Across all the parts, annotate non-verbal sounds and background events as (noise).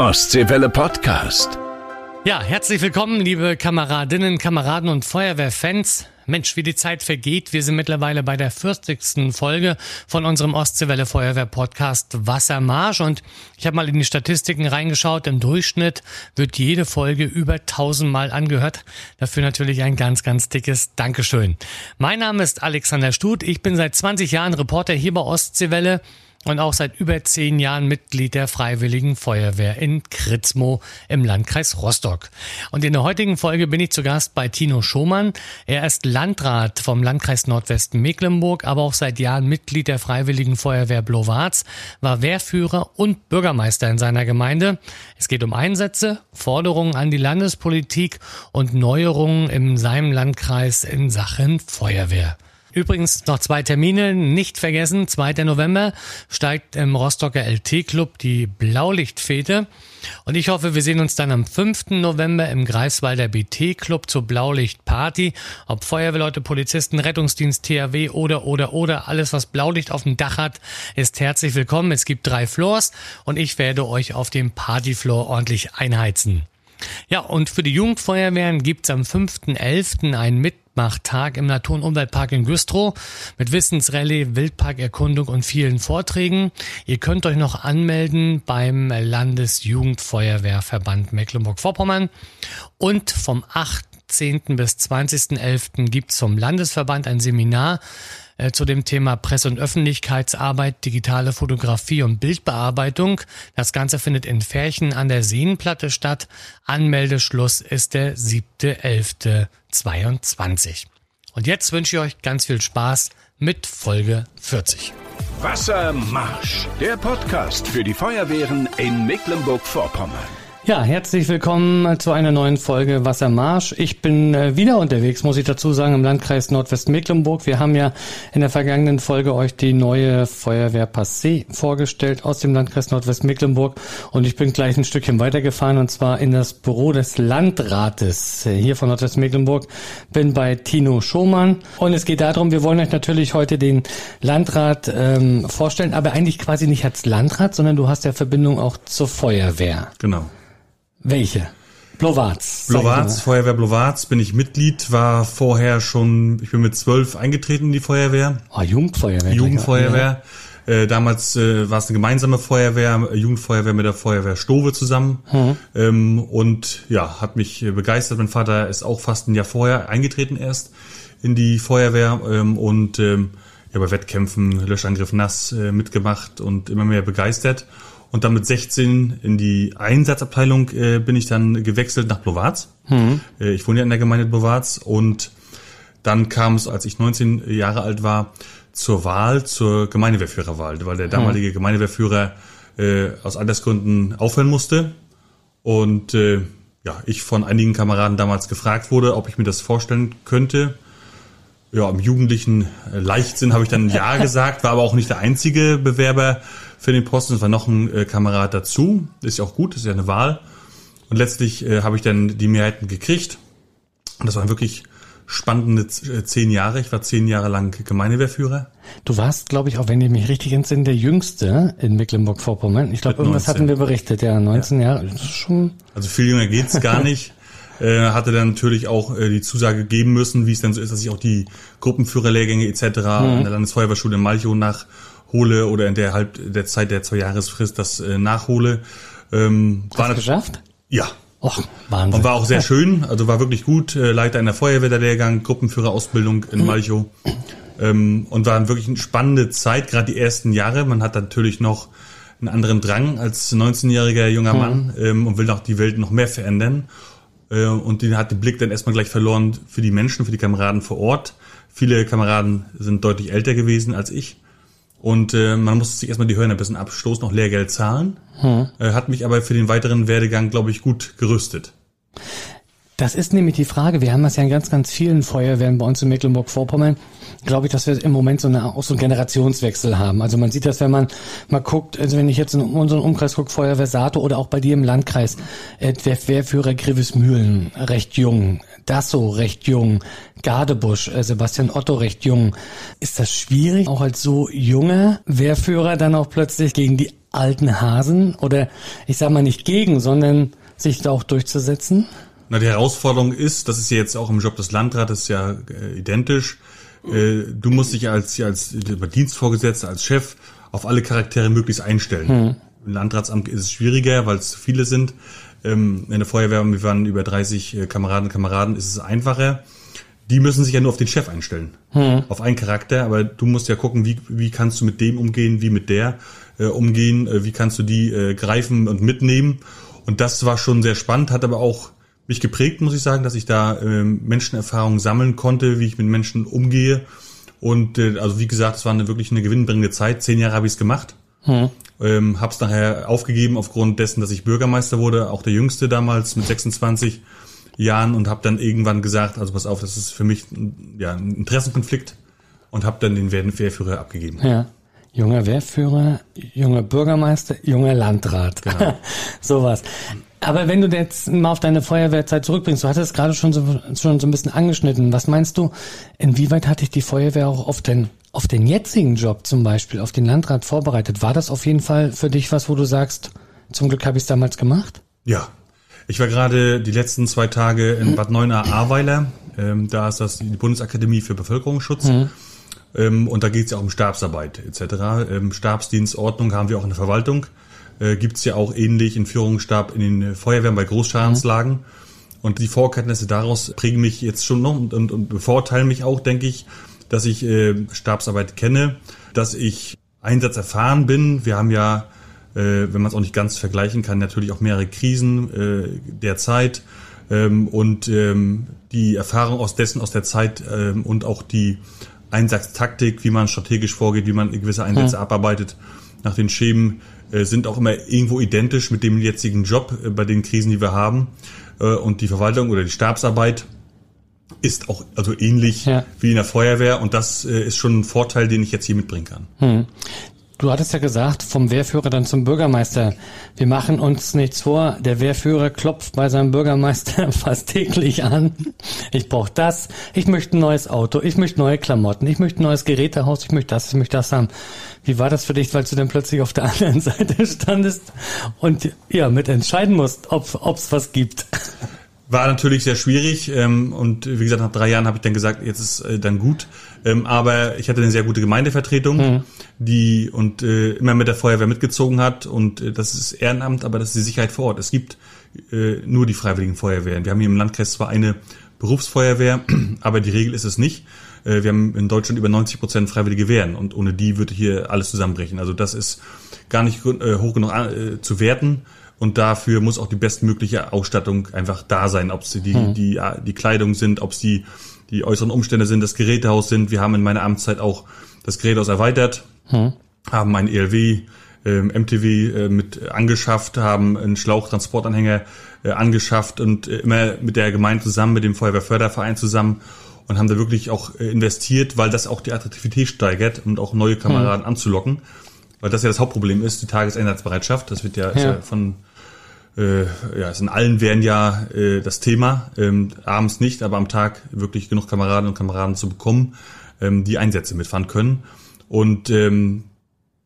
Ostseewelle Podcast. Ja, herzlich willkommen, liebe Kameradinnen, Kameraden und Feuerwehrfans. Mensch, wie die Zeit vergeht. Wir sind mittlerweile bei der 40. Folge von unserem Ostseewelle Feuerwehr Podcast Wassermarsch und ich habe mal in die Statistiken reingeschaut. Im Durchschnitt wird jede Folge über 1000 Mal angehört. Dafür natürlich ein ganz, ganz dickes Dankeschön. Mein Name ist Alexander Stut. Ich bin seit 20 Jahren Reporter hier bei Ostseewelle und auch seit über zehn Jahren Mitglied der Freiwilligen Feuerwehr in Kritzmo im Landkreis Rostock. Und in der heutigen Folge bin ich zu Gast bei Tino Schomann. Er ist Landrat vom Landkreis Nordwesten Mecklenburg, aber auch seit Jahren Mitglied der Freiwilligen Feuerwehr Blowarz, war Wehrführer und Bürgermeister in seiner Gemeinde. Es geht um Einsätze, Forderungen an die Landespolitik und Neuerungen in seinem Landkreis in Sachen Feuerwehr. Übrigens noch zwei Termine nicht vergessen. 2. November steigt im Rostocker LT-Club die Blaulichtfete. Und ich hoffe, wir sehen uns dann am 5. November im Greifswalder BT-Club zur Blaulichtparty. Ob Feuerwehrleute, Polizisten, Rettungsdienst, THW oder, oder, oder, alles was Blaulicht auf dem Dach hat, ist herzlich willkommen. Es gibt drei Floors und ich werde euch auf dem Partyfloor ordentlich einheizen. Ja, und für die Jugendfeuerwehren gibt's am 5.11. ein Mit Mitmachtag im Natur- und Umweltpark in Güstrow mit Wissensrallye, Wildparkerkundung und vielen Vorträgen. Ihr könnt euch noch anmelden beim Landesjugendfeuerwehrverband Mecklenburg-Vorpommern und vom 18. bis 20.11. gibt's vom Landesverband ein Seminar äh, zu dem Thema Presse- und Öffentlichkeitsarbeit, digitale Fotografie und Bildbearbeitung. Das Ganze findet in Färchen an der Seenplatte statt. Anmeldeschluss ist der 7.11.22. Und jetzt wünsche ich euch ganz viel Spaß mit Folge 40. Wassermarsch, der Podcast für die Feuerwehren in Mecklenburg-Vorpommern. Ja, herzlich willkommen zu einer neuen Folge Wassermarsch. Ich bin äh, wieder unterwegs, muss ich dazu sagen, im Landkreis Nordwestmecklenburg. Wir haben ja in der vergangenen Folge euch die neue Feuerwehr Passé vorgestellt aus dem Landkreis Nordwestmecklenburg und ich bin gleich ein Stückchen weitergefahren und zwar in das Büro des Landrates hier von Nordwestmecklenburg. Bin bei Tino Schomann und es geht darum, wir wollen euch natürlich heute den Landrat ähm, vorstellen, aber eigentlich quasi nicht als Landrat, sondern du hast ja Verbindung auch zur Feuerwehr. Genau. Welche? Blowarz. Blowarz, Feuerwehr Blowarz, bin ich Mitglied, war vorher schon, ich bin mit zwölf eingetreten in die Feuerwehr. Oh, Jugendfeuerwehr. Jugendfeuerwehr. Ja. Äh, damals äh, war es eine gemeinsame Feuerwehr, Jugendfeuerwehr mit der Feuerwehr Stove zusammen. Mhm. Ähm, und ja, hat mich begeistert. Mein Vater ist auch fast ein Jahr vorher eingetreten erst in die Feuerwehr ähm, und ähm, ja, bei Wettkämpfen, Löschangriff nass äh, mitgemacht und immer mehr begeistert. Und dann mit 16 in die Einsatzabteilung äh, bin ich dann gewechselt nach Blowarz. Mhm. Äh, ich wohne ja in der Gemeinde Blowarz und dann kam es, als ich 19 Jahre alt war, zur Wahl, zur Gemeindewehrführerwahl, weil der hm. damalige mhm. Gemeindewehrführer äh, aus Altersgründen aufhören musste. Und äh, ja, ich von einigen Kameraden damals gefragt wurde, ob ich mir das vorstellen könnte. Ja, im jugendlichen Leichtsinn habe ich dann Ja (laughs) gesagt, war aber auch nicht der einzige Bewerber für den Posten. Es war noch ein äh, Kamerad dazu. Ist ja auch gut, ist ja eine Wahl. Und letztlich äh, habe ich dann die Mehrheiten gekriegt. Und das waren wirklich spannende äh, zehn Jahre. Ich war zehn Jahre lang Gemeindewehrführer. Du warst, glaube ich, auch wenn ich mich richtig entsinne, der Jüngste in Mecklenburg-Vorpommern. Ich glaube, irgendwas 19. hatten wir berichtet, ja, 19 ja. Jahre. Schon also viel jünger geht's gar (laughs) nicht. Äh, hatte dann natürlich auch äh, die Zusage geben müssen, wie es dann so ist, dass ich auch die Gruppenführerlehrgänge etc. Mhm. an der Landesfeuerwehrschule in Malchow nach hole oder in der halb der Zeit der zwei Jahresfrist das äh, nachhole. Ähm, Hast war geschafft? Ja. Och, Wahnsinn. Und war auch sehr schön, also war wirklich gut. Äh, Leiter einer Feuerwehr der Lehrgang, Gruppenführerausbildung in Malchow. Ähm, und war wirklich eine spannende Zeit, gerade die ersten Jahre. Man hat natürlich noch einen anderen Drang als 19-jähriger junger Mann mhm. ähm, und will noch die Welt noch mehr verändern. Äh, und den hat den Blick dann erstmal gleich verloren für die Menschen, für die Kameraden vor Ort. Viele Kameraden sind deutlich älter gewesen als ich. Und äh, man musste sich erstmal die Hörner ein bisschen abstoßen, noch Lehrgeld zahlen. Hm. Äh, hat mich aber für den weiteren Werdegang, glaube ich, gut gerüstet. Das ist nämlich die Frage. Wir haben das ja in ganz, ganz vielen Feuerwehren bei uns in Mecklenburg-Vorpommern. Glaube ich, dass wir im Moment so, eine, auch so einen Generationswechsel haben. Also man sieht das, wenn man mal guckt, also wenn ich jetzt in unseren Umkreis gucke, Feuerwehr Sato oder auch bei dir im Landkreis, äh, Wehrführer Grivesmühlen, recht jung, Dasso recht jung, Gardebusch, äh, Sebastian Otto recht jung. Ist das schwierig, auch als so junger Wehrführer dann auch plötzlich gegen die alten Hasen oder ich sag mal nicht gegen, sondern sich da auch durchzusetzen? Na, die Herausforderung ist, das ist ja jetzt auch im Job des Landrates ja äh, identisch. Äh, du musst dich als, als Dienstvorgesetzter, als Chef auf alle Charaktere möglichst einstellen. Hm. Im Landratsamt ist es schwieriger, weil es viele sind. Ähm, in der Feuerwehr, wir waren über 30 äh, Kameraden und Kameraden, ist es einfacher. Die müssen sich ja nur auf den Chef einstellen. Hm. Auf einen Charakter, aber du musst ja gucken, wie, wie kannst du mit dem umgehen, wie mit der äh, umgehen, äh, wie kannst du die äh, greifen und mitnehmen. Und das war schon sehr spannend, hat aber auch mich geprägt, muss ich sagen, dass ich da äh, Menschenerfahrung sammeln konnte, wie ich mit Menschen umgehe. Und äh, also wie gesagt, es war eine, wirklich eine gewinnbringende Zeit. Zehn Jahre habe ich es gemacht. Hm. Ähm, habe es nachher aufgegeben aufgrund dessen, dass ich Bürgermeister wurde, auch der Jüngste damals mit 26 Jahren und habe dann irgendwann gesagt, also pass auf, das ist für mich ja, ein Interessenkonflikt und habe dann den Wehrführer abgegeben. Ja. Junger Wehrführer, junger Bürgermeister, junger Landrat. Genau. (laughs) Sowas. Aber wenn du jetzt mal auf deine Feuerwehrzeit zurückbringst, du hattest es gerade schon so, schon so ein bisschen angeschnitten. Was meinst du, inwieweit hat dich die Feuerwehr auch auf den, auf den jetzigen Job zum Beispiel, auf den Landrat vorbereitet? War das auf jeden Fall für dich was, wo du sagst, zum Glück habe ich es damals gemacht? Ja. Ich war gerade die letzten zwei Tage in Bad Neuenahr-Ahrweiler. Ähm, da ist das die Bundesakademie für Bevölkerungsschutz. Mhm. Ähm, und da geht es ja auch um Stabsarbeit etc. Ähm, Stabsdienstordnung haben wir auch in der Verwaltung äh, gibt ja auch ähnlich in Führungsstab in den Feuerwehren bei Großschadenslagen. Mhm. Und die Vorkenntnisse daraus prägen mich jetzt schon noch und, und, und bevorteilen mich auch, denke ich, dass ich äh, Stabsarbeit kenne, dass ich einsatzerfahren bin. Wir haben ja, äh, wenn man es auch nicht ganz vergleichen kann, natürlich auch mehrere Krisen äh, der Zeit. Ähm, und ähm, die Erfahrung aus dessen, aus der Zeit ähm, und auch die Einsatztaktik, wie man strategisch vorgeht, wie man gewisse Einsätze mhm. abarbeitet, nach den Schemen äh, sind auch immer irgendwo identisch mit dem jetzigen Job äh, bei den Krisen, die wir haben. Äh, und die Verwaltung oder die Stabsarbeit ist auch also ähnlich ja. wie in der Feuerwehr und das ist schon ein Vorteil, den ich jetzt hier mitbringen kann. Hm. Du hattest ja gesagt, vom Wehrführer dann zum Bürgermeister. Wir machen uns nichts vor. Der Wehrführer klopft bei seinem Bürgermeister (laughs) fast täglich an. Ich brauche das. Ich möchte ein neues Auto. Ich möchte neue Klamotten. Ich möchte ein neues Gerätehaus. Ich möchte das. Ich möchte das haben. Wie war das für dich, weil du dann plötzlich auf der (laughs) anderen Seite standest und ja mit entscheiden musst, ob es was gibt? War natürlich sehr schwierig ähm, und wie gesagt, nach drei Jahren habe ich dann gesagt, jetzt ist äh, dann gut. Ähm, aber ich hatte eine sehr gute Gemeindevertretung, mhm. die und äh, immer mit der Feuerwehr mitgezogen hat und äh, das ist Ehrenamt, aber das ist die Sicherheit vor Ort. Es gibt äh, nur die freiwilligen Feuerwehren. Wir haben hier im Landkreis zwar eine Berufsfeuerwehr, (clears throat) aber die Regel ist es nicht. Äh, wir haben in Deutschland über 90 Prozent freiwillige Wehren und ohne die würde hier alles zusammenbrechen. Also das ist gar nicht äh, hoch genug äh, zu werten. Und dafür muss auch die bestmögliche Ausstattung einfach da sein, ob es die, hm. die, die Kleidung sind, ob es die, die äußeren Umstände sind, das Gerätehaus sind. Wir haben in meiner Amtszeit auch das Gerätehaus erweitert, hm. haben ein ELW, ähm, MTW äh, mit angeschafft, haben einen Schlauchtransportanhänger äh, angeschafft und äh, immer mit der Gemeinde zusammen, mit dem Feuerwehrförderverein zusammen und haben da wirklich auch äh, investiert, weil das auch die Attraktivität steigert und auch neue Kameraden hm. anzulocken. Weil das ja das Hauptproblem ist, die Tageseinsatzbereitschaft. Das wird ja, ja. ja von äh, ja, es in allen wären ja äh, das Thema, ähm, abends nicht, aber am Tag wirklich genug Kameraden und Kameraden zu bekommen, ähm, die Einsätze mitfahren können. Und ähm,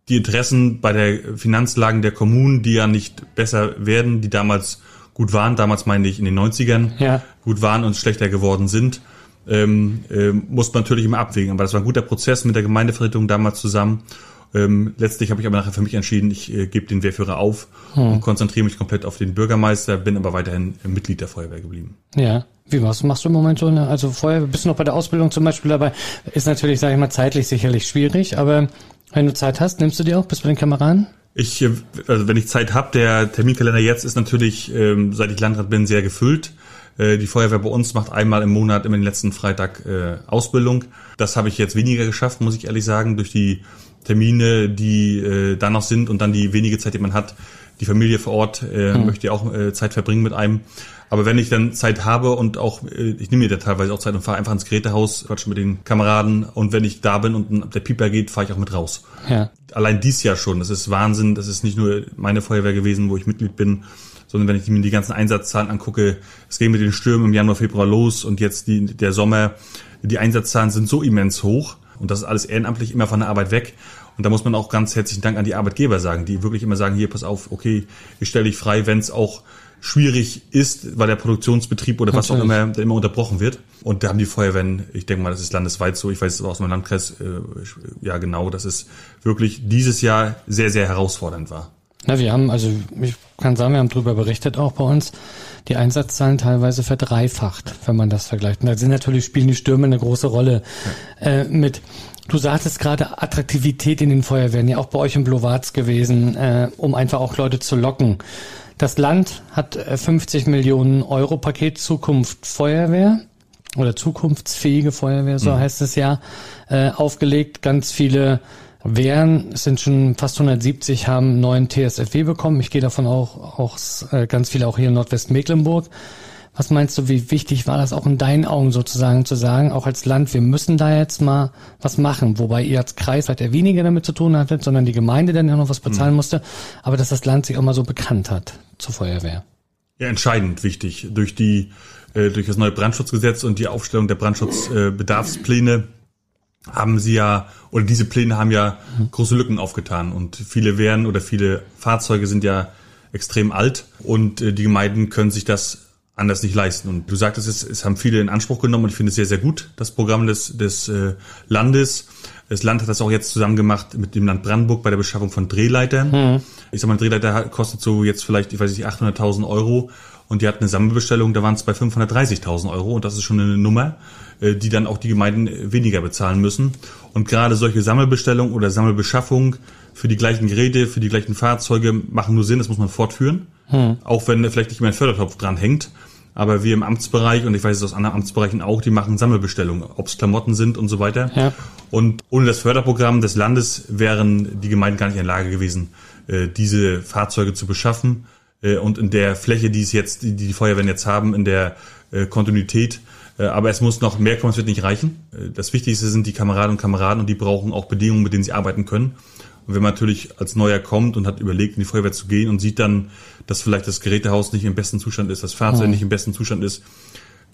die Interessen bei der Finanzlagen der Kommunen, die ja nicht besser werden, die damals gut waren, damals meine ich in den 90ern, ja. gut waren und schlechter geworden sind, ähm, äh, muss man natürlich immer abwägen. Aber das war ein guter Prozess mit der Gemeindevertretung damals zusammen. Ähm, letztlich habe ich aber nachher für mich entschieden, ich äh, gebe den Wehrführer auf hm. und konzentriere mich komplett auf den Bürgermeister, bin aber weiterhin Mitglied der Feuerwehr geblieben. Ja. Wie was machst du im Moment so? Ne? Also vorher bist du noch bei der Ausbildung zum Beispiel dabei. Ist natürlich, sage ich mal, zeitlich sicherlich schwierig, aber wenn du Zeit hast, nimmst du die auch? Bist du bei den Kameraden? Ich, äh, also wenn ich Zeit habe, der Terminkalender jetzt ist natürlich, ähm, seit ich Landrat bin, sehr gefüllt. Äh, die Feuerwehr bei uns macht einmal im Monat immer den letzten Freitag äh, Ausbildung. Das habe ich jetzt weniger geschafft, muss ich ehrlich sagen, durch die Termine, die äh, da noch sind und dann die wenige Zeit, die man hat, die Familie vor Ort äh, hm. möchte ja auch äh, Zeit verbringen mit einem. Aber wenn ich dann Zeit habe und auch, äh, ich nehme mir da teilweise auch Zeit und fahre einfach ins Gerätehaus, quatsche mit den Kameraden und wenn ich da bin und der Pieper geht, fahre ich auch mit raus. Ja. Allein dies Jahr schon, das ist Wahnsinn, das ist nicht nur meine Feuerwehr gewesen, wo ich Mitglied bin, sondern wenn ich mir die ganzen Einsatzzahlen angucke, es geht mit den Stürmen im Januar, Februar los und jetzt die, der Sommer, die Einsatzzahlen sind so immens hoch und das ist alles ehrenamtlich immer von der Arbeit weg. Und da muss man auch ganz herzlichen Dank an die Arbeitgeber sagen, die wirklich immer sagen, hier, pass auf, okay, ich stelle dich frei, wenn es auch schwierig ist, weil der Produktionsbetrieb oder Natürlich. was auch immer, der immer unterbrochen wird. Und da haben die Feuerwehren, ich denke mal, das ist landesweit so, ich weiß es aus meinem Landkreis, äh, ja genau, dass es wirklich dieses Jahr sehr, sehr herausfordernd war. Na, wir haben, also ich kann sagen, wir haben darüber berichtet auch bei uns, die Einsatzzahlen teilweise verdreifacht, wenn man das vergleicht. Und da sind natürlich, spielen die Stürme eine große Rolle ja. äh, mit. Du sagtest gerade Attraktivität in den Feuerwehren, ja auch bei euch im Blowatz gewesen, äh, um einfach auch Leute zu locken. Das Land hat 50 äh, Millionen Euro Paket Zukunft Feuerwehr oder zukunftsfähige Feuerwehr, so mhm. heißt es ja, äh, aufgelegt. Ganz viele Wehren, es sind schon fast 170, haben neuen TSFW bekommen. Ich gehe davon auch, auch äh, ganz viele auch hier in Nordwestmecklenburg. Was meinst du, wie wichtig war das auch in deinen Augen sozusagen zu sagen, auch als Land, wir müssen da jetzt mal was machen, wobei ihr als Kreis halt eher weniger damit zu tun hattet, sondern die Gemeinde dann ja noch was bezahlen mhm. musste, aber dass das Land sich auch mal so bekannt hat zur Feuerwehr. Ja, entscheidend wichtig. Durch die, äh, durch das neue Brandschutzgesetz und die Aufstellung der Brandschutzbedarfspläne äh, haben sie ja, oder diese Pläne haben ja große Lücken aufgetan und viele Wehren oder viele Fahrzeuge sind ja extrem alt und äh, die Gemeinden können sich das anders nicht leisten. Und du sagtest, es, es haben viele in Anspruch genommen und ich finde es sehr, sehr gut, das Programm des, des äh, Landes. Das Land hat das auch jetzt zusammen gemacht mit dem Land Brandenburg bei der Beschaffung von Drehleitern. Mhm. Ich sag mal, ein Drehleiter kostet so jetzt vielleicht, ich weiß nicht, 800.000 Euro und die hat eine Sammelbestellung, da waren es bei 530.000 Euro und das ist schon eine Nummer, äh, die dann auch die Gemeinden weniger bezahlen müssen. Und gerade solche Sammelbestellungen oder Sammelbeschaffung für die gleichen Geräte, für die gleichen Fahrzeuge machen nur Sinn, das muss man fortführen. Hm. Auch wenn vielleicht nicht mehr ein Fördertopf dran hängt. Aber wir im Amtsbereich, und ich weiß es aus anderen Amtsbereichen auch, die machen Sammelbestellungen, ob es Klamotten sind und so weiter. Ja. Und ohne das Förderprogramm des Landes wären die Gemeinden gar nicht in der Lage gewesen, äh, diese Fahrzeuge zu beschaffen. Äh, und in der Fläche, die es jetzt, die die Feuerwehren jetzt haben, in der äh, Kontinuität. Aber es muss noch mehr kommen, es wird nicht reichen. Das Wichtigste sind die Kameraden und Kameraden und die brauchen auch Bedingungen, mit denen sie arbeiten können. Und wenn man natürlich als Neuer kommt und hat überlegt, in die Feuerwehr zu gehen und sieht dann, dass vielleicht das Gerätehaus nicht im besten Zustand ist, das Fahrzeug mhm. nicht im besten Zustand ist,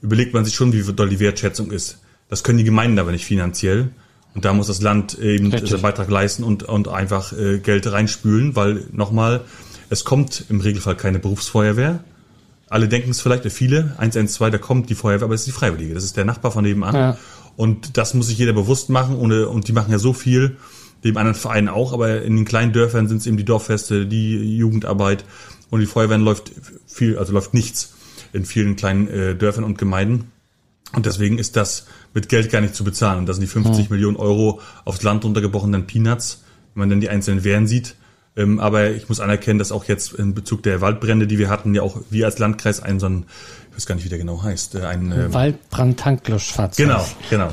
überlegt man sich schon, wie doll die Wertschätzung ist. Das können die Gemeinden aber nicht finanziell. Und da muss das Land eben seinen Beitrag leisten und, und einfach äh, Geld reinspülen, weil nochmal, es kommt im Regelfall keine Berufsfeuerwehr. Alle denken es vielleicht, viele, 112, da kommt die Feuerwehr, aber es ist die Freiwillige. Das ist der Nachbar von nebenan. Ja. Und das muss sich jeder bewusst machen. Ohne, und die machen ja so viel dem anderen Verein auch, aber in den kleinen Dörfern sind es eben die Dorffeste, die Jugendarbeit und die Feuerwehren läuft viel, also läuft nichts in vielen kleinen äh, Dörfern und Gemeinden. Und deswegen ist das mit Geld gar nicht zu bezahlen. Und das sind die 50 mhm. Millionen Euro aufs Land runtergebrochen, dann Peanuts, wenn man dann die einzelnen Wehren sieht. Ähm, aber ich muss anerkennen, dass auch jetzt in Bezug der Waldbrände, die wir hatten, ja auch wir als Landkreis einen so einen ich weiß gar nicht, wie der genau heißt, äh, ein ähm, Waldbrandtanklöschfahrzeug. Genau, genau.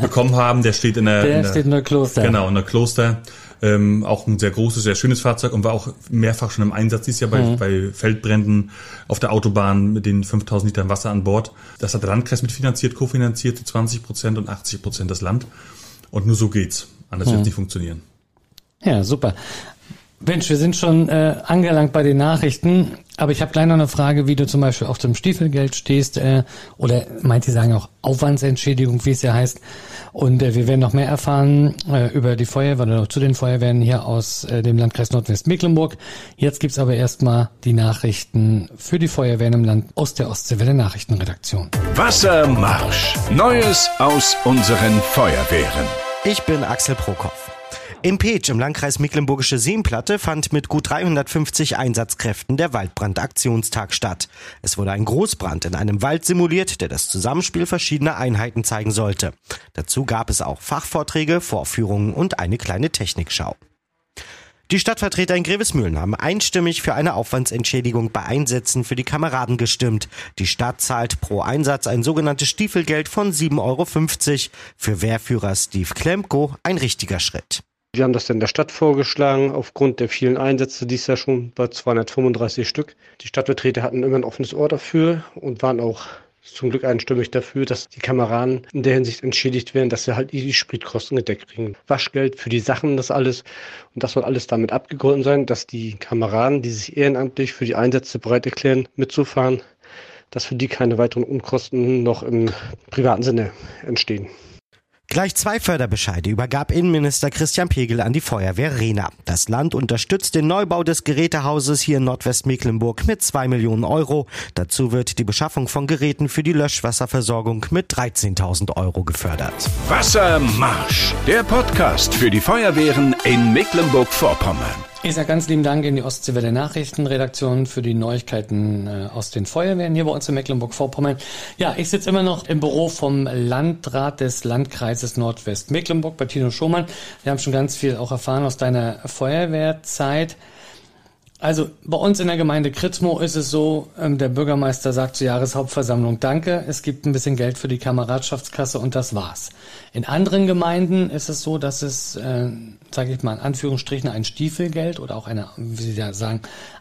bekommen haben. Der steht in der, der, in der steht in der Kloster. Genau, in der Kloster. Ähm, auch ein sehr großes, sehr schönes Fahrzeug und war auch mehrfach schon im Einsatz dieses Jahr bei, mhm. bei Feldbränden auf der Autobahn mit den 5000 Litern Wasser an Bord. Das hat der Landkreis mitfinanziert, kofinanziert, 20 Prozent und 80 Prozent das Land. Und nur so geht's. Anders mhm. wird nicht funktionieren. Ja, super. Mensch, wir sind schon äh, angelangt bei den Nachrichten, aber ich habe gleich noch eine Frage, wie du zum Beispiel auf dem Stiefelgeld stehst äh, oder manche sagen auch Aufwandsentschädigung, wie es ja heißt. Und äh, wir werden noch mehr erfahren äh, über die Feuerwehr oder zu den Feuerwehren hier aus äh, dem Landkreis Nordwestmecklenburg. Jetzt gibt's aber erstmal die Nachrichten für die Feuerwehren im Land aus der Ostseewelle Nachrichtenredaktion. Wassermarsch. Neues aus unseren Feuerwehren. Ich bin Axel Prokopf. Im Peach im Landkreis Mecklenburgische Seenplatte fand mit gut 350 Einsatzkräften der Waldbrandaktionstag statt. Es wurde ein Großbrand in einem Wald simuliert, der das Zusammenspiel verschiedener Einheiten zeigen sollte. Dazu gab es auch Fachvorträge, Vorführungen und eine kleine Technikschau. Die Stadtvertreter in Grevesmühlen haben einstimmig für eine Aufwandsentschädigung bei Einsätzen für die Kameraden gestimmt. Die Stadt zahlt pro Einsatz ein sogenanntes Stiefelgeld von 7,50 Euro. Für Wehrführer Steve Klemko ein richtiger Schritt. Wir haben das dann der Stadt vorgeschlagen, aufgrund der vielen Einsätze, die es ja schon bei 235 Stück. Die Stadtvertreter hatten immer ein offenes Ohr dafür und waren auch zum Glück einstimmig dafür, dass die Kameraden in der Hinsicht entschädigt werden, dass sie halt die Spritkosten gedeckt kriegen. Waschgeld für die Sachen, das alles. Und das soll alles damit abgegolten sein, dass die Kameraden, die sich ehrenamtlich für die Einsätze bereit erklären, mitzufahren, dass für die keine weiteren Unkosten noch im privaten Sinne entstehen. Gleich zwei Förderbescheide übergab Innenminister Christian Pegel an die Feuerwehr Rena. Das Land unterstützt den Neubau des Gerätehauses hier in Nordwestmecklenburg mit zwei Millionen Euro. Dazu wird die Beschaffung von Geräten für die Löschwasserversorgung mit 13.000 Euro gefördert. Wassermarsch, der Podcast für die Feuerwehren in Mecklenburg-Vorpommern. Ich sage ganz lieben Dank in die Ostseewelle Nachrichtenredaktion für die Neuigkeiten äh, aus den Feuerwehren hier bei uns in Mecklenburg-Vorpommern. Ja, ich sitze immer noch im Büro vom Landrat des Landkreises Nordwest-Mecklenburg bei Tino Schumann. Wir haben schon ganz viel auch erfahren aus deiner Feuerwehrzeit. Also bei uns in der Gemeinde Kritzmo ist es so, ähm, der Bürgermeister sagt zur Jahreshauptversammlung Danke, es gibt ein bisschen Geld für die Kameradschaftskasse und das war's. In anderen Gemeinden ist es so, dass es, äh, sage ich mal in Anführungsstrichen, ein Stiefelgeld oder auch eine, wie Sie da sagen,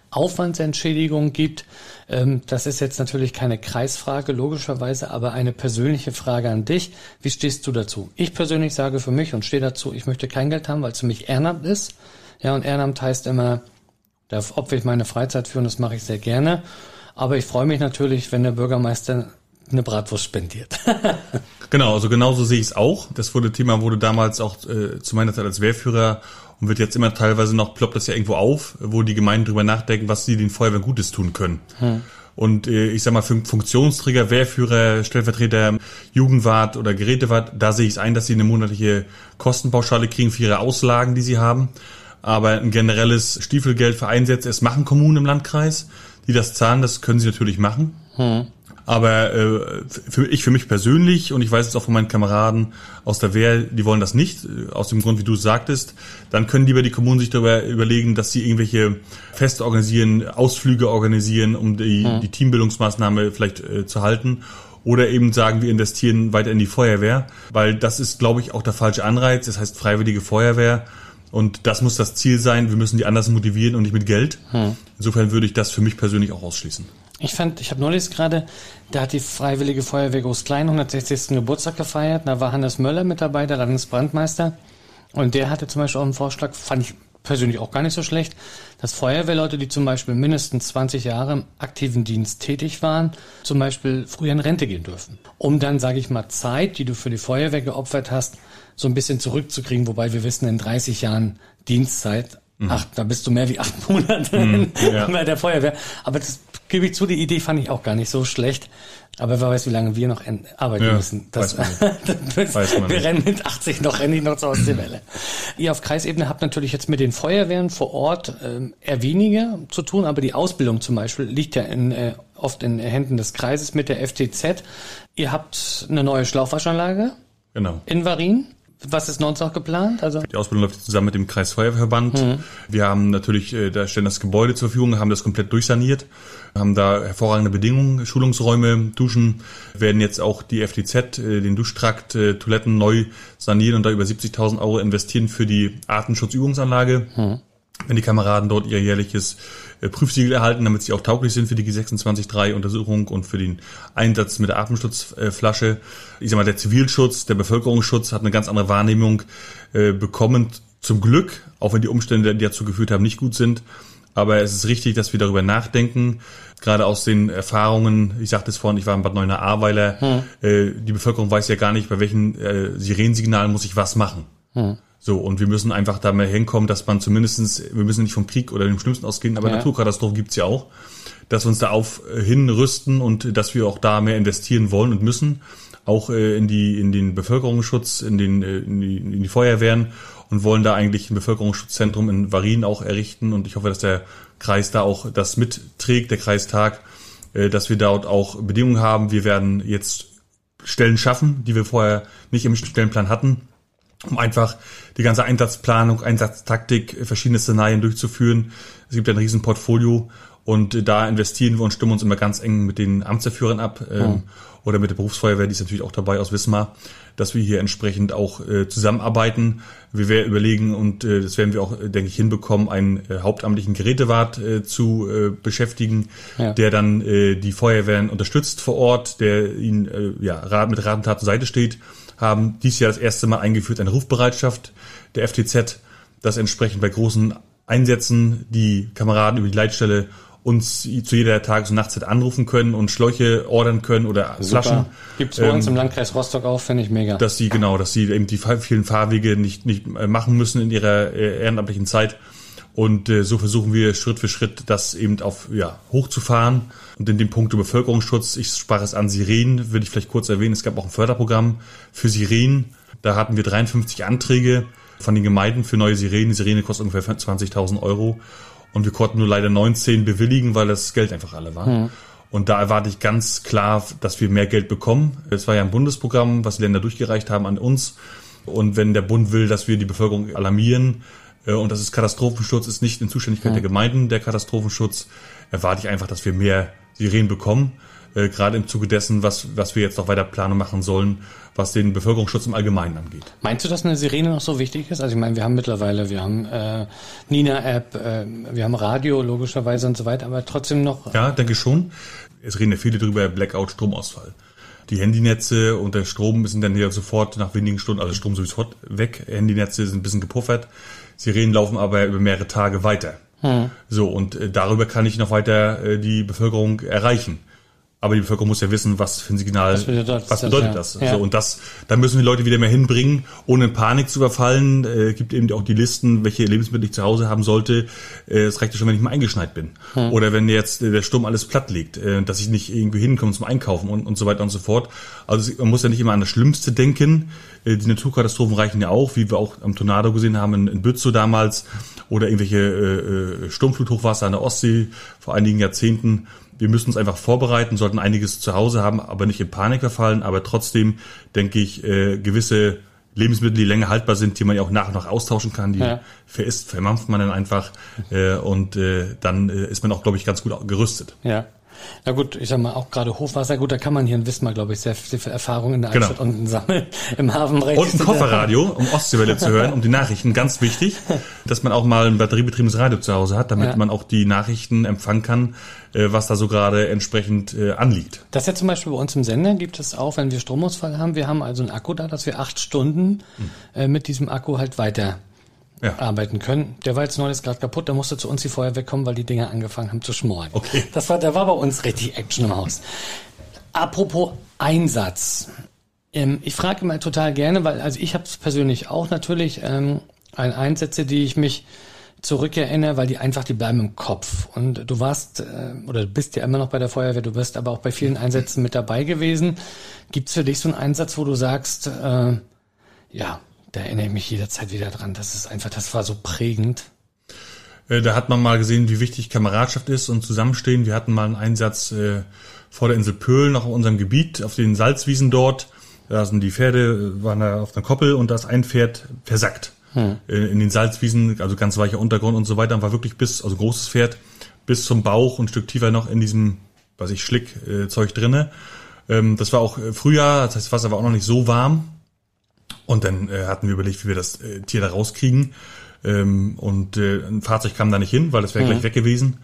Aufwandsentschädigung gibt. Ähm, das ist jetzt natürlich keine Kreisfrage, logischerweise, aber eine persönliche Frage an dich. Wie stehst du dazu? Ich persönlich sage für mich und stehe dazu, ich möchte kein Geld haben, weil es für mich Ehrenamt ist. Ja, und Ehrenamt heißt immer, da opfere ich meine Freizeit für und das mache ich sehr gerne. Aber ich freue mich natürlich, wenn der Bürgermeister eine Bratwurst spendiert. (laughs) genau, also genauso sehe ich es auch. Das wurde Thema wurde damals auch äh, zu meiner Zeit als Wehrführer und wird jetzt immer teilweise noch ploppt das ja irgendwo auf, wo die Gemeinden drüber nachdenken, was sie den Feuerwehren Gutes tun können. Hm. Und äh, ich sag mal, für Funktionsträger, Wehrführer, Stellvertreter, Jugendwart oder Gerätewart, da sehe ich es ein, dass sie eine monatliche Kostenpauschale kriegen für ihre Auslagen, die sie haben aber ein generelles Stiefelgeld für Einsätze, es machen Kommunen im Landkreis, die das zahlen, das können sie natürlich machen. Hm. Aber äh, für ich für mich persönlich und ich weiß es auch von meinen Kameraden aus der Wehr, die wollen das nicht, äh, aus dem Grund, wie du es sagtest. Dann können lieber die Kommunen sich darüber überlegen, dass sie irgendwelche Feste organisieren, Ausflüge organisieren, um die, hm. die Teambildungsmaßnahme vielleicht äh, zu halten. Oder eben sagen, wir investieren weiter in die Feuerwehr, weil das ist, glaube ich, auch der falsche Anreiz. Das heißt freiwillige Feuerwehr. Und das muss das Ziel sein. Wir müssen die anders motivieren und nicht mit Geld. Hm. Insofern würde ich das für mich persönlich auch ausschließen. Ich fand, ich habe neulich gerade, da hat die Freiwillige Feuerwehr Groß Klein 160. Geburtstag gefeiert. Da war Hannes Möller mit dabei, der Landesbrandmeister. Und der hatte zum Beispiel auch einen Vorschlag, fand ich persönlich auch gar nicht so schlecht, dass Feuerwehrleute, die zum Beispiel mindestens 20 Jahre im aktiven Dienst tätig waren, zum Beispiel früher in Rente gehen dürfen. Um dann, sage ich mal, Zeit, die du für die Feuerwehr geopfert hast, so ein bisschen zurückzukriegen, wobei wir wissen, in 30 Jahren Dienstzeit, mhm. ach, da bist du mehr wie acht (laughs) Monate mhm, ja. bei der Feuerwehr. Aber das gebe ich zu, die Idee fand ich auch gar nicht so schlecht. Aber wer weiß, wie lange wir noch arbeiten ja, müssen. Das, weiß man (laughs) das, weiß man wir rennen mit 80 noch, rennen ich noch zur Ostseewelle. Ihr auf Kreisebene habt natürlich jetzt mit den Feuerwehren vor Ort äh, eher weniger zu tun, aber die Ausbildung zum Beispiel liegt ja in, äh, oft in Händen des Kreises mit der FTZ. Ihr habt eine neue Schlauchwaschanlage genau. in Varin. Was ist sonst noch geplant? Also die Ausbildung läuft zusammen mit dem Kreisfeuerwehrverband. Mhm. Wir haben natürlich, äh, da stellen das Gebäude zur Verfügung, haben das komplett durchsaniert, haben da hervorragende Bedingungen, Schulungsräume, Duschen, werden jetzt auch die FTZ, äh, den Duschtrakt, äh, Toiletten neu sanieren und da über 70.000 Euro investieren für die Artenschutzübungsanlage. Mhm. Wenn die Kameraden dort ihr jährliches äh, Prüfsiegel erhalten, damit sie auch tauglich sind für die G26.3-Untersuchung und für den Einsatz mit der Atemschutzflasche. Ich sag mal, der Zivilschutz, der Bevölkerungsschutz hat eine ganz andere Wahrnehmung äh, bekommen. Zum Glück, auch wenn die Umstände, die dazu geführt haben, nicht gut sind. Aber es ist richtig, dass wir darüber nachdenken, gerade aus den Erfahrungen, ich sagte es vorhin, ich war in Bad Neuenahr-Ahrweiler, hm. äh, die Bevölkerung weiß ja gar nicht, bei welchen äh, Sirensignalen muss ich was machen. Hm. So, und wir müssen einfach da mal hinkommen, dass man zumindestens, wir müssen nicht vom Krieg oder dem Schlimmsten ausgehen, aber ja. Naturkatastrophen gibt's ja auch, dass wir uns da auf äh, hinrüsten und dass wir auch da mehr investieren wollen und müssen, auch äh, in die in den Bevölkerungsschutz, in den äh, in die, in die Feuerwehren und wollen da eigentlich ein Bevölkerungsschutzzentrum in Varin auch errichten und ich hoffe, dass der Kreis da auch das mitträgt, der Kreistag, dass wir dort auch Bedingungen haben. Wir werden jetzt Stellen schaffen, die wir vorher nicht im Stellenplan hatten um einfach die ganze Einsatzplanung, Einsatztaktik, verschiedene Szenarien durchzuführen. Es gibt ein riesen Portfolio Und da investieren wir und stimmen uns immer ganz eng mit den Amtsführern ab ähm, oder mit der Berufsfeuerwehr, die ist natürlich auch dabei aus Wismar, dass wir hier entsprechend auch äh, zusammenarbeiten. Wir werden überlegen und äh, das werden wir auch, äh, denke ich, hinbekommen, einen äh, hauptamtlichen Gerätewart äh, zu äh, beschäftigen, Ja. der dann äh, die Feuerwehren unterstützt vor Ort, der ihnen äh, ja, Rat, mit Rat und Tat zur Seite steht. Haben dies Jahr das erste Mal eingeführt eine Rufbereitschaft der FTZ, dass entsprechend bei großen Einsätzen die Kameraden über die Leitstelle uns zu jeder Tages- und Nachtzeit anrufen können und Schläuche ordern können oder Flaschen. Gibt's bei uns Ähm, im Landkreis Rostock auch, finde ich mega. dass sie genau, dass sie eben die vielen Fahrwege nicht nicht äh, machen müssen in ihrer äh, ehrenamtlichen Zeit. Und äh, so versuchen wir Schritt für Schritt das eben auf ja hochzufahren. Und in dem Punkt Bevölkerungsschutz, ich sprach es an Sirenen, würde ich vielleicht kurz erwähnen. Es gab auch ein Förderprogramm für Sirenen. Da hatten wir 53 Anträge von den Gemeinden für neue Sirenen. Die Sirene kostet ungefähr 20.000 Euro. Und wir konnten nur leider 19 bewilligen, weil das Geld einfach alle war. Und da erwarte ich ganz klar, dass wir mehr Geld bekommen. Es war ja ein Bundesprogramm, was die Länder durchgereicht haben an uns. Und wenn der Bund will, dass wir die Bevölkerung alarmieren, und das ist Katastrophenschutz, ist nicht in Zuständigkeit der Gemeinden der Katastrophenschutz, erwarte ich einfach, dass wir mehr Sirenen bekommen. Äh, Gerade im Zuge dessen, was, was wir jetzt noch weiter planen machen sollen, was den Bevölkerungsschutz im Allgemeinen angeht. Meinst du, dass eine Sirene noch so wichtig ist? Also ich meine, wir haben mittlerweile, wir haben äh, Nina-App, äh, wir haben Radio logischerweise und so weiter, aber trotzdem noch Ja, denke schon. Es reden ja viele drüber, Blackout, Stromausfall. Die Handynetze und der Strom sind dann ja sofort nach wenigen Stunden, also Strom sowieso weg. Handynetze sind ein bisschen gepuffert. Sirenen laufen aber über mehrere Tage weiter. So, und äh, darüber kann ich noch weiter äh, die Bevölkerung erreichen. Aber die Bevölkerung muss ja wissen, was für ein Signal, was bedeutet das, bedeutet ja. das. Ja. So, und das, da müssen die Leute wieder mehr hinbringen, ohne in Panik zu überfallen. Äh, gibt eben auch die Listen, welche Lebensmittel ich zu Hause haben sollte. Äh, Es reicht ja schon, wenn ich mal eingeschneit bin. Oder wenn jetzt äh, der Sturm alles platt liegt, äh, dass ich nicht irgendwie hinkomme zum Einkaufen und, und so weiter und so fort. Also man muss ja nicht immer an das Schlimmste denken. Äh, Die Naturkatastrophen reichen ja auch, wie wir auch am Tornado gesehen haben in, in Bützow damals. Oder irgendwelche äh, äh, Sturmfluthochwasser an der Ostsee vor einigen Jahrzehnten. Wir müssen uns einfach vorbereiten, sollten einiges zu Hause haben, aber nicht in Panik verfallen. Aber trotzdem denke ich, äh, gewisse Lebensmittel, die länger haltbar sind, die man ja auch nach und nach austauschen kann, die Ja. verisst, vermampft man dann einfach äh, und äh, dann äh, ist man auch, glaube ich, ganz gut gerüstet. Ja. Na gut, ich sag mal, auch gerade Hochwasser, gut, da kann man hier in Wismar, glaube ich, sehr, sehr viel Erfahrung in der Genau. Altstadt unten sammeln. (laughs) Im Hafenbereich. Und ein Kofferradio, um Ostseewelle zu hören, um die Nachrichten, ganz wichtig, (laughs) dass man auch mal ein batteriebetriebenes Radio zu Hause hat, damit Ja. man auch die Nachrichten empfangen kann, äh, was da so gerade entsprechend äh, anliegt. Das ist ja zum Beispiel bei uns im Sender gibt es auch, wenn wir Stromausfall haben, wir haben also einen Akku da, dass wir acht Stunden äh, mit diesem Akku halt weiter Ja. arbeiten können. Der war jetzt neulich gerade kaputt, da musste zu uns die Feuerwehr kommen, weil die Dinger angefangen haben zu schmoren. Okay. Das war, da war bei uns richtig Action im Haus. Apropos Einsatz. Ähm, ich frage immer total gerne, weil also ich habe es persönlich auch natürlich ähm, ein Einsätze, die ich mich zurückerinnere, weil die einfach, die bleiben im Kopf. Und du warst, äh, oder du bist ja immer noch bei der Feuerwehr, du bist aber auch bei vielen Einsätzen mit dabei gewesen. Gibt's für dich so einen Einsatz, wo du sagst, äh, ja, da erinnere ich mich jederzeit wieder dran. Das ist einfach, das war so prägend. Äh, Da hat man mal gesehen, wie wichtig Kameradschaft ist und Zusammenstehen. Wir hatten mal einen Einsatz äh, vor der Insel Pöhl, noch auf unserem Gebiet, auf den Salzwiesen dort. Da sind die Pferde, äh, waren da auf einer Koppel und da ist ein Pferd versackt. Äh, In den Salzwiesen, also ganz weicher Untergrund und so weiter, und war wirklich bis, also großes Pferd, bis zum Bauch und ein Stück tiefer noch in diesem, was ich, Schlickzeug äh, Zeug drinne. Ähm, das war auch Frühjahr, das heißt, das Wasser war auch noch nicht so warm. Und dann äh, hatten wir überlegt, wie wir das äh, Tier da rauskriegen. Ähm, und äh, ein Fahrzeug kam da nicht hin, weil das wäre gleich weg gewesen.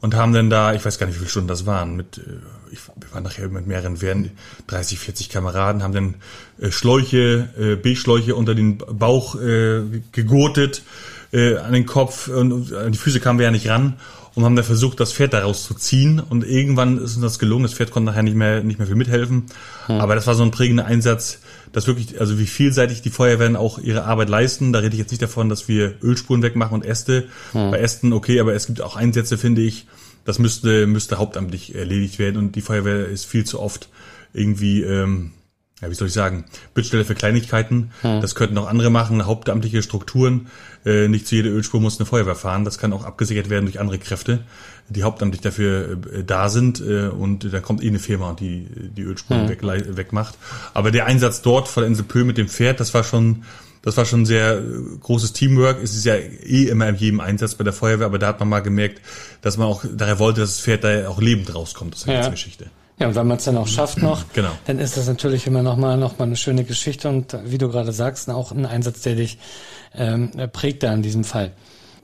Und haben dann da, ich weiß gar nicht, wie viele Stunden das waren, mit, äh, ich, wir waren nachher mit mehreren Wehren, 30, 40 Kameraden, haben dann äh, Schläuche, äh, B-Schläuche unter den Bauch äh, gegurtet, äh, an den Kopf und an die Füße kamen wir ja nicht ran und haben dann versucht, das Pferd da rauszuziehen. Und irgendwann ist uns das gelungen. Das Pferd konnte nachher nicht mehr, nicht mehr viel mithelfen. Aber das war so ein prägender Einsatz, dass wirklich, also wie vielseitig die Feuerwehren auch ihre Arbeit leisten. Da rede ich jetzt nicht davon, dass wir Ölspuren wegmachen und Äste. Bei Ästen okay, aber es gibt auch Einsätze, finde ich, das müsste, müsste hauptamtlich erledigt werden. Und die Feuerwehr ist viel zu oft irgendwie, ähm, ja, wie soll ich sagen, Bittstelle für Kleinigkeiten. Hm. Das könnten auch andere machen, hauptamtliche Strukturen. Äh, nicht zu jeder Ölspur muss eine Feuerwehr fahren. Das kann auch abgesichert werden durch andere Kräfte, die hauptamtlich dafür äh, da sind. Äh, und da kommt eh eine Firma die die Ölspuren hm. weg, wegmacht. Aber der Einsatz dort vor der Insel Pö mit dem Pferd, das war schon das war schon sehr großes Teamwork. Es ist ja eh immer in jedem Einsatz bei der Feuerwehr, aber da hat man mal gemerkt, dass man auch daher wollte, dass das Pferd da auch lebend rauskommt aus der ja. ganzen Geschichte. Ja, und wenn man es dann auch schafft noch, genau. dann ist das natürlich immer nochmal noch mal eine schöne Geschichte und wie du gerade sagst, auch ein Einsatz, der dich ähm, prägt da in diesem Fall.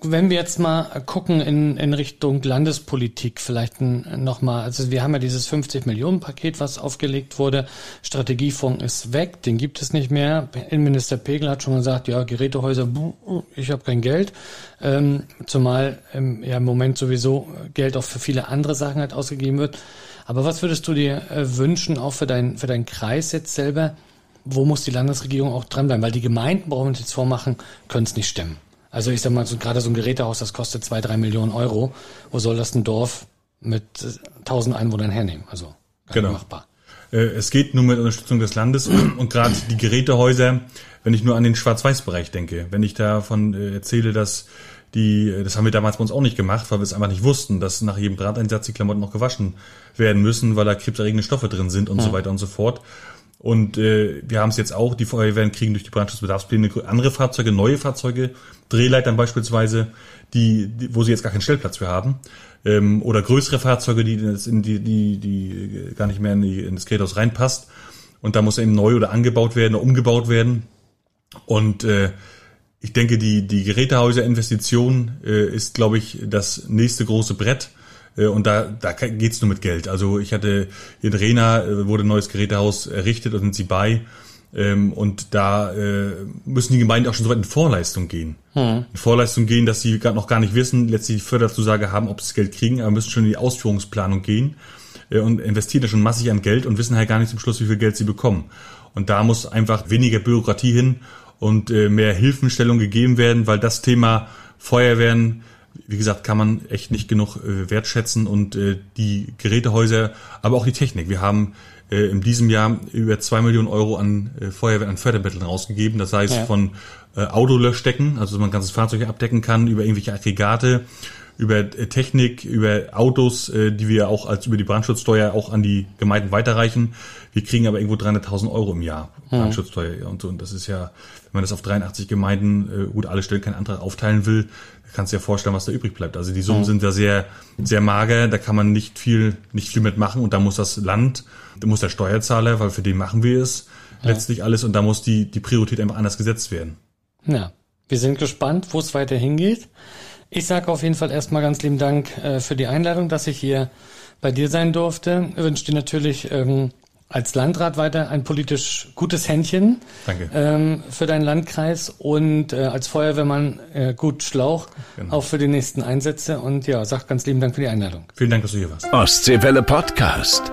Wenn wir jetzt mal gucken in, in Richtung Landespolitik, vielleicht nochmal, also wir haben ja dieses 50 Millionen Paket, was aufgelegt wurde. Strategiefonds ist weg, den gibt es nicht mehr. Innenminister Pegel hat schon gesagt, ja, Gerätehäuser, ich habe kein Geld. Ähm, zumal ähm, ja im Moment sowieso Geld auch für viele andere Sachen halt ausgegeben wird. Aber was würdest du dir äh, wünschen, auch für, dein, für deinen Kreis jetzt selber? Wo muss die Landesregierung auch dranbleiben? Weil die Gemeinden, brauchen wir uns jetzt vormachen, können es nicht stemmen. Also ich sag mal, so, gerade so ein Gerätehaus, das kostet zwei, drei Millionen Euro. Wo soll das ein Dorf mit äh, tausend Einwohnern hernehmen? Also genau. machbar. Äh, es geht nur mit Unterstützung des Landes (clears throat) und gerade die Gerätehäuser, wenn ich nur an den Schwarz-Weiß-Bereich denke, wenn ich davon erzähle, dass die, das haben wir damals bei uns auch nicht gemacht, weil wir es einfach nicht wussten, dass nach jedem Drahteinsatz die Klamotten noch gewaschen werden müssen, weil da krebserregende Stoffe drin sind und ja. so weiter und so fort. Und äh, wir haben es jetzt auch, die Feuerwehren kriegen durch die Brandschutzbedarfspläne andere Fahrzeuge, neue Fahrzeuge, Drehleitern beispielsweise, die, die wo sie jetzt gar keinen Stellplatz für haben. Ähm, oder größere Fahrzeuge, die, die, die, die gar nicht mehr in, die, in das Geräthaus reinpasst. Und da muss eben neu oder angebaut werden oder umgebaut werden. Und äh, ich denke, die, die Gerätehäuser-Investition äh, ist, glaube ich, das nächste große Brett. Äh, und da, da geht's nur mit Geld. Also ich hatte hier in Rena äh, wurde ein neues Gerätehaus errichtet und sind sie bei. Ähm, und da äh, müssen die Gemeinden auch schon so weit in Vorleistung gehen. Hm. In Vorleistung gehen, dass sie noch gar nicht wissen, letztlich die Förderzusage haben, ob sie das Geld kriegen, aber müssen schon in die Ausführungsplanung gehen und investieren da schon massig an Geld und wissen halt gar nicht zum Schluss, wie viel Geld sie bekommen. Und da muss einfach weniger Bürokratie hin und mehr Hilfenstellung gegeben werden, weil das Thema Feuerwehren, wie gesagt, kann man echt nicht genug äh, wertschätzen und äh, die Gerätehäuser, aber auch die Technik. Wir haben äh, in diesem Jahr über zwei Millionen Euro an äh, Feuerwehren, an Fördermitteln rausgegeben. Das heißt ja. von äh, Autolöschdecken, also man ganzes Fahrzeug abdecken kann, über irgendwelche Aggregate, über äh, Technik, über Autos, äh, die wir auch als über die Brandschutzsteuer auch an die Gemeinden weiterreichen. Wir kriegen aber irgendwo 300.000 Euro im Jahr hm. Brandschutzsteuer und so. Und das ist ja, wenn man das auf 83 Gemeinden, äh, gut, alle Stellen keinen Antrag aufteilen will, kannst du dir vorstellen, was da übrig bleibt. Also die Summen mhm. sind da sehr, sehr mager, da kann man nicht viel, nicht viel mitmachen und da muss das Land, da muss der Steuerzahler, weil für den machen wir es ja. letztlich alles und da muss die, die Priorität einfach anders gesetzt werden. Ja, wir sind gespannt, wo es weiter hingeht. Ich sage auf jeden Fall erstmal ganz lieben Dank äh, für die Einladung, dass ich hier bei dir sein durfte. Ich wünsche dir natürlich ähm, als Landrat weiter ein politisch gutes Händchen Danke. Ähm, für deinen Landkreis und äh, als Feuerwehrmann äh, gut Schlauch genau. auch für die nächsten Einsätze. Und ja, sag ganz lieben Dank für die Einladung. Vielen Dank, dass du hier warst. Ostseewelle Podcast.